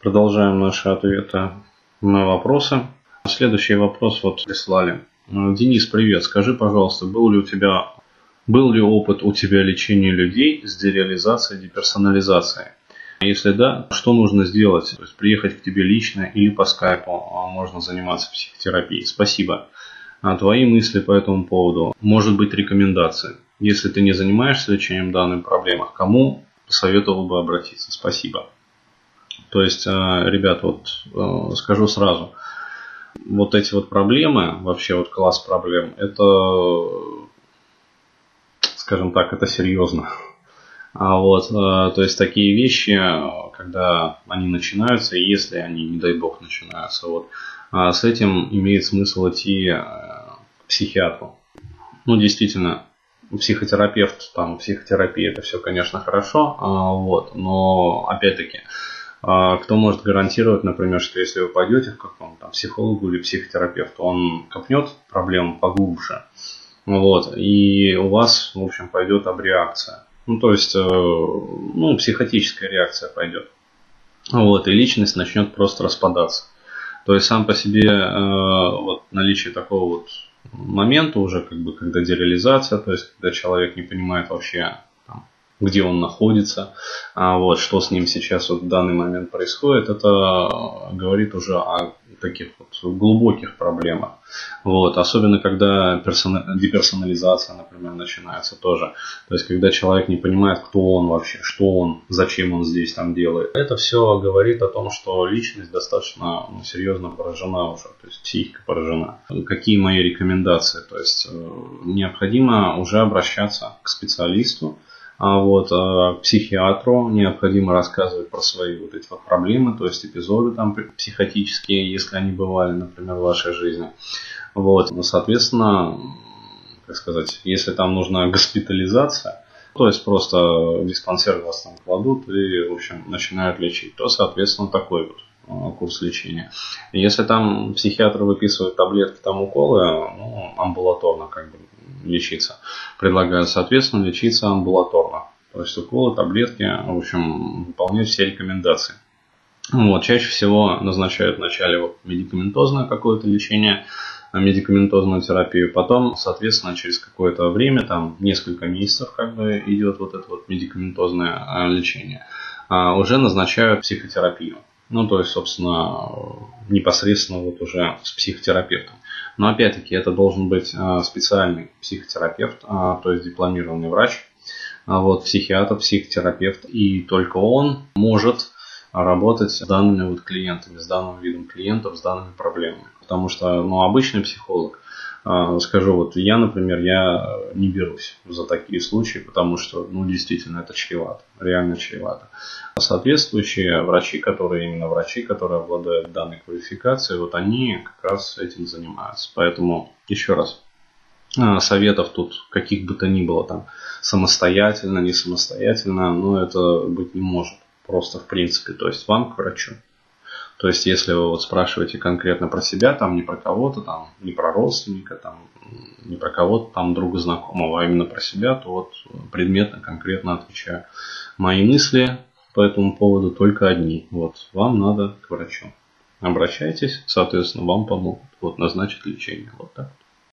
Продолжаем наши ответы на вопросы. Следующий вопрос вот прислали. Денис, привет. Скажи, пожалуйста, был ли у тебя был ли опыт у тебя лечения людей с дереализацией, деперсонализацией? Если да, что нужно сделать? То есть приехать к тебе лично или по скайпу а можно заниматься психотерапией. Спасибо. А твои мысли по этому поводу? Может быть рекомендации? Если ты не занимаешься лечением данной проблемы, кому посоветовал бы обратиться? Спасибо. То есть, э, ребят, вот э, скажу сразу, вот эти вот проблемы, вообще вот класс проблем, это, скажем так, это серьезно. А вот, э, то есть такие вещи, когда они начинаются, если они, не дай бог, начинаются, вот, а с этим имеет смысл идти к психиатру. Ну, действительно, психотерапевт, там, психотерапия, это все, конечно, хорошо, а, вот, но, опять-таки, а кто может гарантировать, например, что если вы пойдете к какому-то психологу или психотерапевту, он копнет проблему поглубже, вот, и у вас, в общем, пойдет обреакция. Ну, то есть, э, ну, психотическая реакция пойдет. Вот, и личность начнет просто распадаться. То есть, сам по себе э, вот, наличие такого вот момента уже, как бы, когда дереализация, то есть, когда человек не понимает вообще, где он находится, а вот, что с ним сейчас вот в данный момент происходит, это говорит уже о таких вот глубоких проблемах. Вот, особенно когда персона... деперсонализация, например, начинается тоже. То есть, когда человек не понимает, кто он вообще, что он, зачем он здесь там делает. Это все говорит о том, что личность достаточно ну, серьезно поражена уже, то есть психика поражена. Какие мои рекомендации? То есть, э, необходимо уже обращаться к специалисту, вот а психиатру необходимо рассказывать про свои вот эти вот проблемы, то есть эпизоды там психотические, если они бывали, например, в вашей жизни. Вот, ну, соответственно, как сказать, если там нужна госпитализация, то есть просто диспансер вас там кладут и, в общем, начинают лечить, то, соответственно, такой вот а, курс лечения. Если там психиатр выписывает таблетки, там уколы, ну, амбулаторно как бы лечиться. Предлагают, соответственно, лечиться амбулаторно. То есть уколы, таблетки, в общем, выполнять все рекомендации. Вот, чаще всего назначают вначале вот медикаментозное какое-то лечение, медикаментозную терапию, потом, соответственно, через какое-то время, там несколько месяцев как бы идет вот это вот медикаментозное а, лечение, а уже назначают психотерапию. Ну, то есть, собственно, непосредственно вот уже с психотерапевтом. Но опять-таки это должен быть специальный психотерапевт, то есть дипломированный врач, вот, психиатр, психотерапевт, и только он может работать с данными вот клиентами, с данным видом клиентов, с данными проблемами. Потому что ну, обычный психолог, а, скажу, вот я, например, я не берусь за такие случаи, потому что, ну, действительно, это чревато, реально чревато. Соответствующие врачи, которые именно врачи, которые обладают данной квалификацией, вот они как раз этим занимаются. Поэтому, еще раз, а, советов тут каких бы то ни было там самостоятельно, не самостоятельно, но это быть не может просто в принципе. То есть вам к врачу. То есть, если вы вот спрашиваете конкретно про себя, там не про кого-то, там не про родственника, там не про кого-то там друга знакомого, а именно про себя, то вот предметно, конкретно отвечаю. Мои мысли по этому поводу только одни. Вот, вам надо к врачу. Обращайтесь, соответственно, вам помогут. Вот, назначат лечение. Вот так.